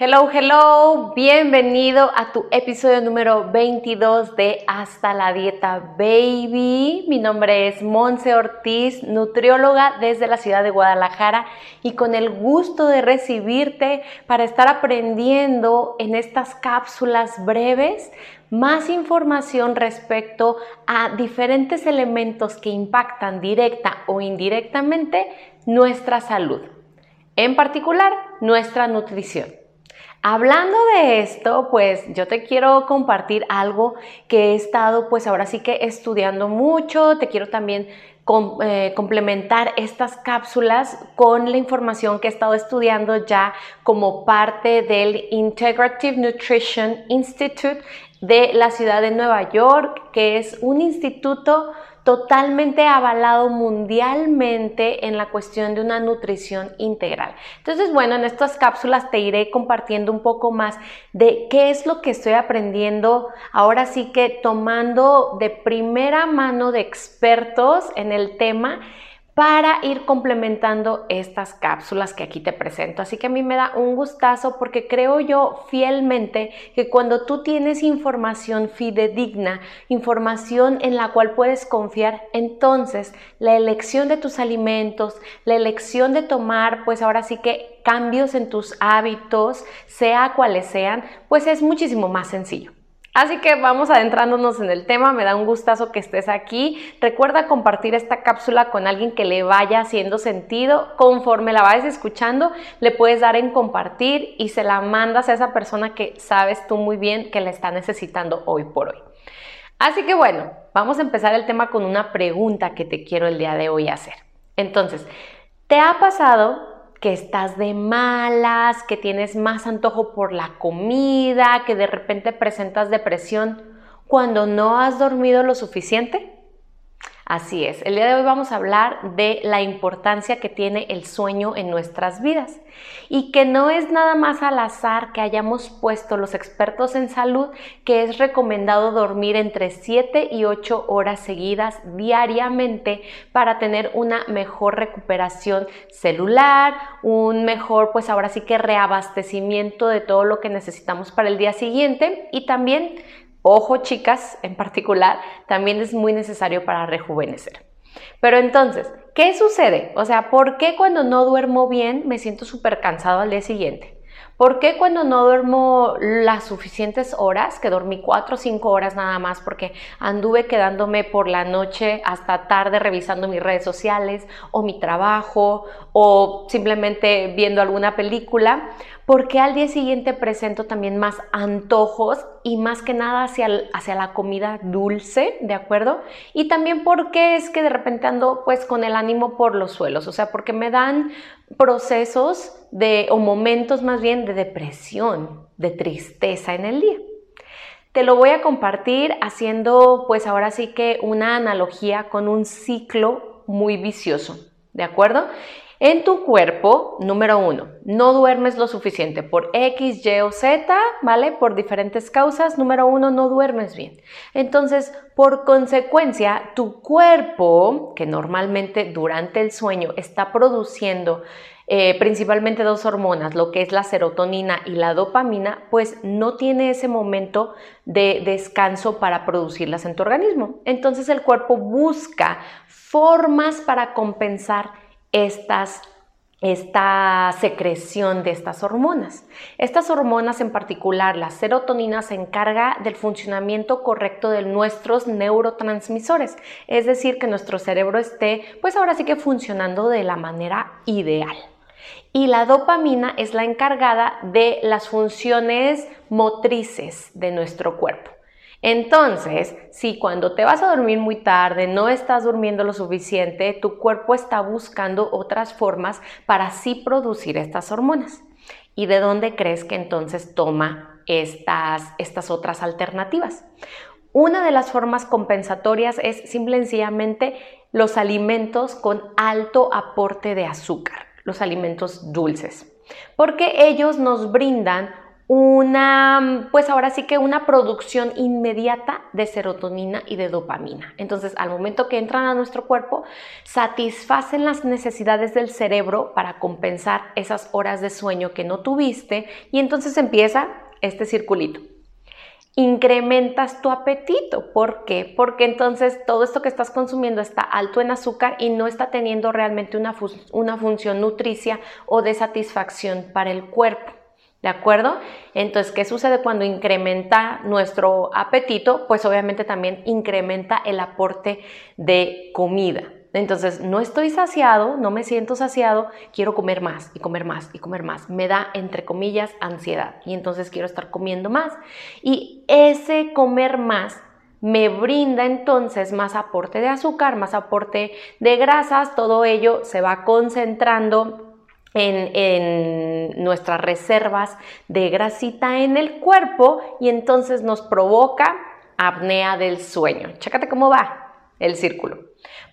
Hello, hello, bienvenido a tu episodio número 22 de Hasta la Dieta Baby. Mi nombre es Monse Ortiz, nutrióloga desde la ciudad de Guadalajara y con el gusto de recibirte para estar aprendiendo en estas cápsulas breves más información respecto a diferentes elementos que impactan directa o indirectamente nuestra salud, en particular nuestra nutrición. Hablando de esto, pues yo te quiero compartir algo que he estado pues ahora sí que estudiando mucho, te quiero también eh, complementar estas cápsulas con la información que he estado estudiando ya como parte del Integrative Nutrition Institute de la ciudad de Nueva York, que es un instituto totalmente avalado mundialmente en la cuestión de una nutrición integral. Entonces, bueno, en estas cápsulas te iré compartiendo un poco más de qué es lo que estoy aprendiendo, ahora sí que tomando de primera mano de expertos en el tema para ir complementando estas cápsulas que aquí te presento. Así que a mí me da un gustazo porque creo yo fielmente que cuando tú tienes información fidedigna, información en la cual puedes confiar, entonces la elección de tus alimentos, la elección de tomar, pues ahora sí que cambios en tus hábitos, sea cuales sean, pues es muchísimo más sencillo. Así que vamos adentrándonos en el tema, me da un gustazo que estés aquí. Recuerda compartir esta cápsula con alguien que le vaya haciendo sentido. Conforme la vayas escuchando, le puedes dar en compartir y se la mandas a esa persona que sabes tú muy bien que la está necesitando hoy por hoy. Así que bueno, vamos a empezar el tema con una pregunta que te quiero el día de hoy hacer. Entonces, ¿te ha pasado que estás de malas, que tienes más antojo por la comida, que de repente presentas depresión cuando no has dormido lo suficiente? Así es, el día de hoy vamos a hablar de la importancia que tiene el sueño en nuestras vidas. Y que no es nada más al azar que hayamos puesto los expertos en salud que es recomendado dormir entre 7 y 8 horas seguidas diariamente para tener una mejor recuperación celular, un mejor pues ahora sí que reabastecimiento de todo lo que necesitamos para el día siguiente y también Ojo chicas en particular, también es muy necesario para rejuvenecer. Pero entonces, ¿qué sucede? O sea, ¿por qué cuando no duermo bien me siento súper cansado al día siguiente? ¿Por qué cuando no duermo las suficientes horas, que dormí cuatro o cinco horas nada más porque anduve quedándome por la noche hasta tarde revisando mis redes sociales o mi trabajo o simplemente viendo alguna película? Porque al día siguiente presento también más antojos y más que nada hacia, hacia la comida dulce, ¿de acuerdo? Y también porque es que de repente ando pues con el ánimo por los suelos, o sea, porque me dan procesos de, o momentos más bien de depresión, de tristeza en el día. Te lo voy a compartir haciendo pues ahora sí que una analogía con un ciclo muy vicioso, ¿de acuerdo? En tu cuerpo, número uno, no duermes lo suficiente por X, Y o Z, ¿vale? Por diferentes causas. Número uno, no duermes bien. Entonces, por consecuencia, tu cuerpo, que normalmente durante el sueño está produciendo eh, principalmente dos hormonas, lo que es la serotonina y la dopamina, pues no tiene ese momento de descanso para producirlas en tu organismo. Entonces el cuerpo busca formas para compensar estas esta secreción de estas hormonas. Estas hormonas en particular, la serotonina, se encarga del funcionamiento correcto de nuestros neurotransmisores, es decir, que nuestro cerebro esté, pues ahora sí que funcionando de la manera ideal. Y la dopamina es la encargada de las funciones motrices de nuestro cuerpo. Entonces, si cuando te vas a dormir muy tarde, no estás durmiendo lo suficiente, tu cuerpo está buscando otras formas para así producir estas hormonas. ¿Y de dónde crees que entonces toma estas, estas otras alternativas? Una de las formas compensatorias es simple y los alimentos con alto aporte de azúcar, los alimentos dulces, porque ellos nos brindan una, pues ahora sí que una producción inmediata de serotonina y de dopamina. Entonces, al momento que entran a nuestro cuerpo, satisfacen las necesidades del cerebro para compensar esas horas de sueño que no tuviste y entonces empieza este circulito. Incrementas tu apetito. ¿Por qué? Porque entonces todo esto que estás consumiendo está alto en azúcar y no está teniendo realmente una, una función nutricia o de satisfacción para el cuerpo. ¿De acuerdo? Entonces, ¿qué sucede cuando incrementa nuestro apetito? Pues obviamente también incrementa el aporte de comida. Entonces, no estoy saciado, no me siento saciado, quiero comer más y comer más y comer más. Me da, entre comillas, ansiedad y entonces quiero estar comiendo más. Y ese comer más me brinda entonces más aporte de azúcar, más aporte de grasas, todo ello se va concentrando en, nuestras reservas de grasita en el cuerpo y entonces nos provoca apnea del sueño. Chécate cómo va el círculo.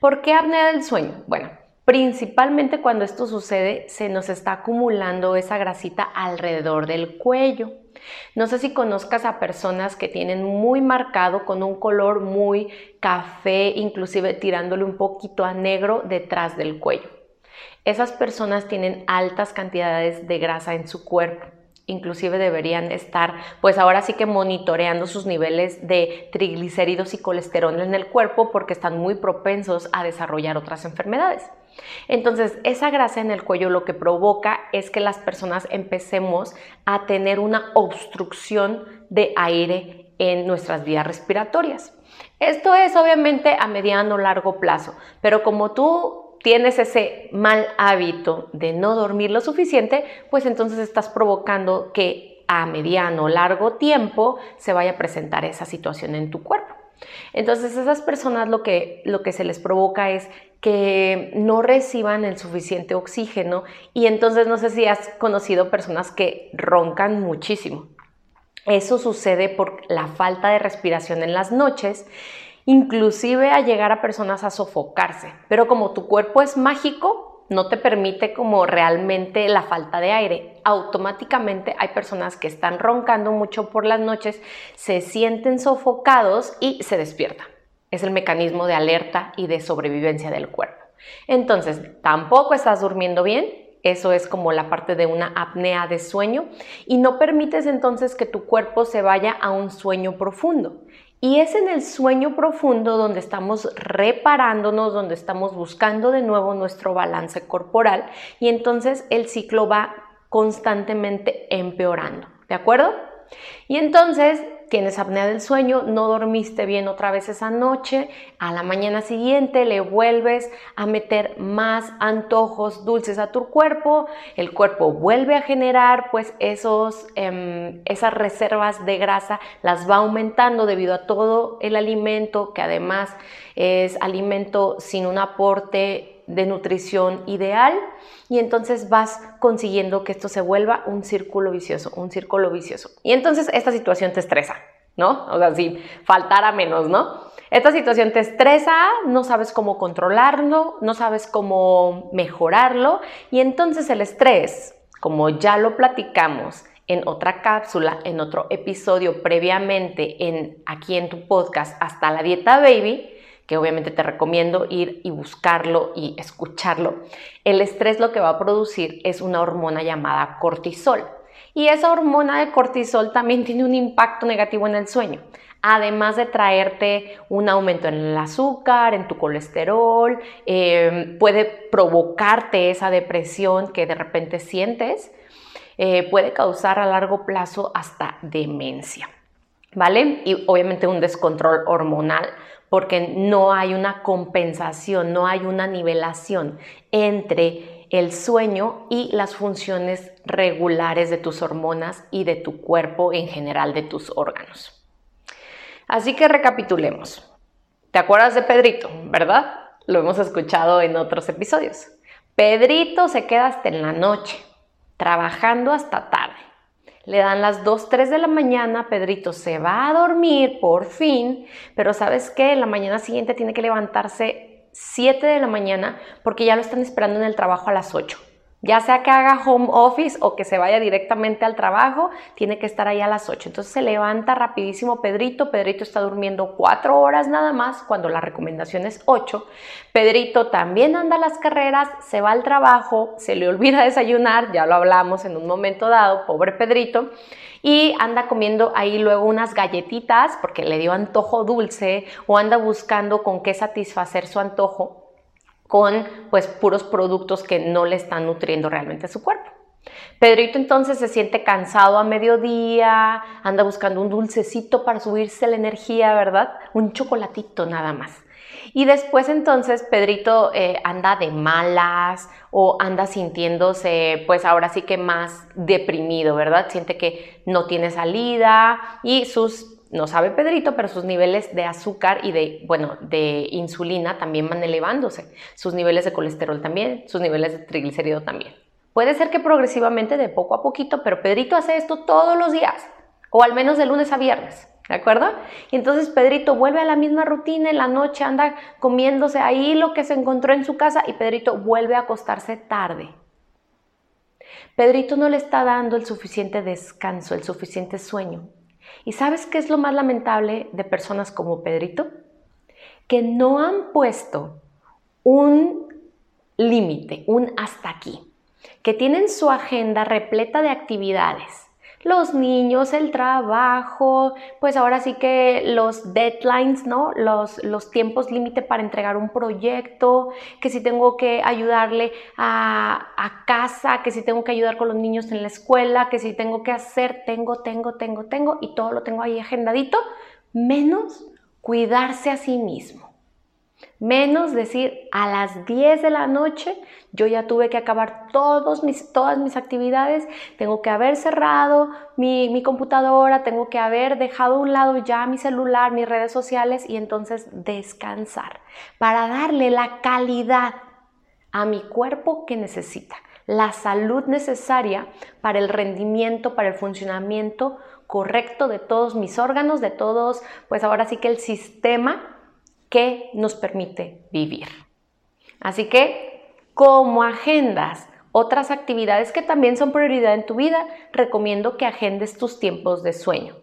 ¿Por qué apnea del sueño? Bueno, principalmente cuando esto sucede se nos está acumulando esa grasita alrededor del cuello. No sé si conozcas a personas que tienen muy marcado con un color muy café, inclusive tirándole un poquito a negro detrás del cuello. Esas personas tienen altas cantidades de grasa en su cuerpo. Inclusive deberían estar, pues ahora sí que monitoreando sus niveles de triglicéridos y colesterol en el cuerpo porque están muy propensos a desarrollar otras enfermedades. Entonces, esa grasa en el cuello lo que provoca es que las personas empecemos a tener una obstrucción de aire en nuestras vías respiratorias. Esto es obviamente a mediano o largo plazo, pero como tú tienes ese mal hábito de no dormir lo suficiente, pues entonces estás provocando que a mediano o largo tiempo se vaya a presentar esa situación en tu cuerpo. Entonces esas personas lo que, lo que se les provoca es que no reciban el suficiente oxígeno y entonces no sé si has conocido personas que roncan muchísimo. Eso sucede por la falta de respiración en las noches inclusive a llegar a personas a sofocarse. Pero como tu cuerpo es mágico, no te permite como realmente la falta de aire. Automáticamente hay personas que están roncando mucho por las noches, se sienten sofocados y se despiertan. Es el mecanismo de alerta y de sobrevivencia del cuerpo. Entonces, tampoco estás durmiendo bien, eso es como la parte de una apnea de sueño y no permites entonces que tu cuerpo se vaya a un sueño profundo. Y es en el sueño profundo donde estamos reparándonos, donde estamos buscando de nuevo nuestro balance corporal y entonces el ciclo va constantemente empeorando. ¿De acuerdo? Y entonces tienes apnea del sueño, no dormiste bien otra vez esa noche, a la mañana siguiente le vuelves a meter más antojos dulces a tu cuerpo, el cuerpo vuelve a generar pues esos, em, esas reservas de grasa, las va aumentando debido a todo el alimento que además es alimento sin un aporte de nutrición ideal y entonces vas consiguiendo que esto se vuelva un círculo vicioso, un círculo vicioso. Y entonces esta situación te estresa, ¿no? O sea, si faltara menos, ¿no? Esta situación te estresa, no sabes cómo controlarlo, no sabes cómo mejorarlo y entonces el estrés, como ya lo platicamos en otra cápsula, en otro episodio previamente en aquí en tu podcast hasta la dieta baby, que obviamente te recomiendo ir y buscarlo y escucharlo, el estrés lo que va a producir es una hormona llamada cortisol. Y esa hormona de cortisol también tiene un impacto negativo en el sueño, además de traerte un aumento en el azúcar, en tu colesterol, eh, puede provocarte esa depresión que de repente sientes, eh, puede causar a largo plazo hasta demencia. ¿Vale? Y obviamente un descontrol hormonal porque no hay una compensación, no hay una nivelación entre el sueño y las funciones regulares de tus hormonas y de tu cuerpo en general, de tus órganos. Así que recapitulemos. ¿Te acuerdas de Pedrito, verdad? Lo hemos escuchado en otros episodios. Pedrito se queda hasta en la noche, trabajando hasta tarde. Le dan las 2, 3 de la mañana, Pedrito se va a dormir por fin, pero ¿sabes qué? La mañana siguiente tiene que levantarse 7 de la mañana porque ya lo están esperando en el trabajo a las 8 ya sea que haga home office o que se vaya directamente al trabajo, tiene que estar ahí a las 8. Entonces se levanta rapidísimo Pedrito, Pedrito está durmiendo 4 horas nada más, cuando la recomendación es 8. Pedrito también anda a las carreras, se va al trabajo, se le olvida desayunar, ya lo hablamos en un momento dado, pobre Pedrito, y anda comiendo ahí luego unas galletitas porque le dio antojo dulce o anda buscando con qué satisfacer su antojo con pues puros productos que no le están nutriendo realmente a su cuerpo. Pedrito entonces se siente cansado a mediodía, anda buscando un dulcecito para subirse la energía, ¿verdad? Un chocolatito nada más. Y después entonces Pedrito eh, anda de malas o anda sintiéndose pues ahora sí que más deprimido, ¿verdad? Siente que no tiene salida y sus no sabe Pedrito, pero sus niveles de azúcar y de, bueno, de insulina también van elevándose, sus niveles de colesterol también, sus niveles de triglicérido también. Puede ser que progresivamente, de poco a poquito, pero Pedrito hace esto todos los días, o al menos de lunes a viernes, ¿de acuerdo? Y entonces Pedrito vuelve a la misma rutina, en la noche anda comiéndose ahí lo que se encontró en su casa y Pedrito vuelve a acostarse tarde. Pedrito no le está dando el suficiente descanso, el suficiente sueño. ¿Y sabes qué es lo más lamentable de personas como Pedrito? Que no han puesto un límite, un hasta aquí, que tienen su agenda repleta de actividades los niños, el trabajo, pues ahora sí que los deadlines, ¿no? Los, los tiempos límite para entregar un proyecto, que si tengo que ayudarle a, a, casa, que si tengo que ayudar con los niños en la escuela, que si tengo que hacer, tengo, tengo, tengo, tengo, y todo lo tengo ahí agendadito, menos cuidarse a sí mismo. Menos decir, a las 10 de la noche yo ya tuve que acabar todos mis, todas mis actividades, tengo que haber cerrado mi, mi computadora, tengo que haber dejado a un lado ya mi celular, mis redes sociales y entonces descansar para darle la calidad a mi cuerpo que necesita, la salud necesaria para el rendimiento, para el funcionamiento correcto de todos mis órganos, de todos, pues ahora sí que el sistema que nos permite vivir. Así que, como agendas otras actividades que también son prioridad en tu vida, recomiendo que agendes tus tiempos de sueño,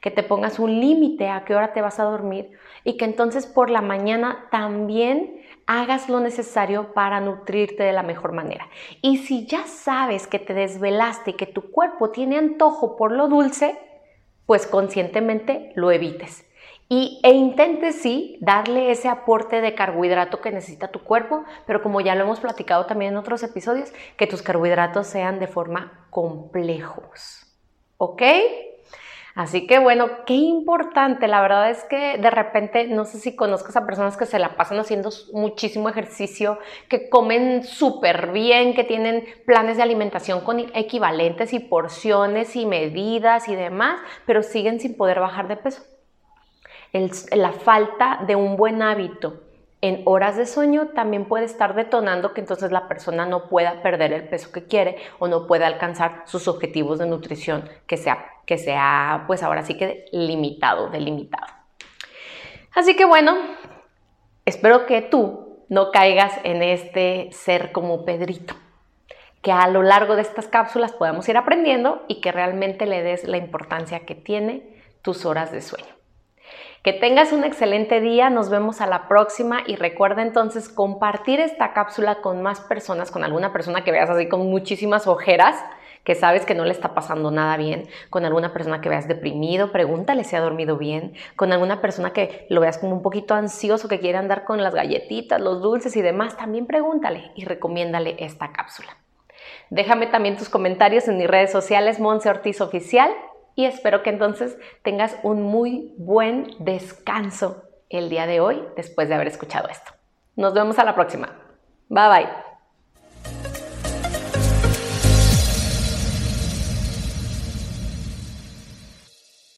que te pongas un límite a qué hora te vas a dormir y que entonces por la mañana también hagas lo necesario para nutrirte de la mejor manera. Y si ya sabes que te desvelaste y que tu cuerpo tiene antojo por lo dulce, pues conscientemente lo evites. Y, e intente sí darle ese aporte de carbohidrato que necesita tu cuerpo, pero como ya lo hemos platicado también en otros episodios, que tus carbohidratos sean de forma complejos. ¿Ok? Así que bueno, qué importante. La verdad es que de repente, no sé si conozcas a personas que se la pasan haciendo muchísimo ejercicio, que comen súper bien, que tienen planes de alimentación con equivalentes y porciones y medidas y demás, pero siguen sin poder bajar de peso la falta de un buen hábito en horas de sueño también puede estar detonando que entonces la persona no pueda perder el peso que quiere o no pueda alcanzar sus objetivos de nutrición que sea, que sea pues ahora sí que limitado, delimitado. Así que bueno, espero que tú no caigas en este ser como Pedrito, que a lo largo de estas cápsulas podamos ir aprendiendo y que realmente le des la importancia que tiene tus horas de sueño. Que tengas un excelente día, nos vemos a la próxima. Y recuerda entonces compartir esta cápsula con más personas, con alguna persona que veas así con muchísimas ojeras, que sabes que no le está pasando nada bien, con alguna persona que veas deprimido, pregúntale si ha dormido bien, con alguna persona que lo veas como un poquito ansioso, que quiere andar con las galletitas, los dulces y demás, también pregúntale y recomiéndale esta cápsula. Déjame también tus comentarios en mis redes sociales, Monse Ortiz Oficial, y espero que entonces tengas un muy buen descanso el día de hoy después de haber escuchado esto. Nos vemos a la próxima. Bye bye.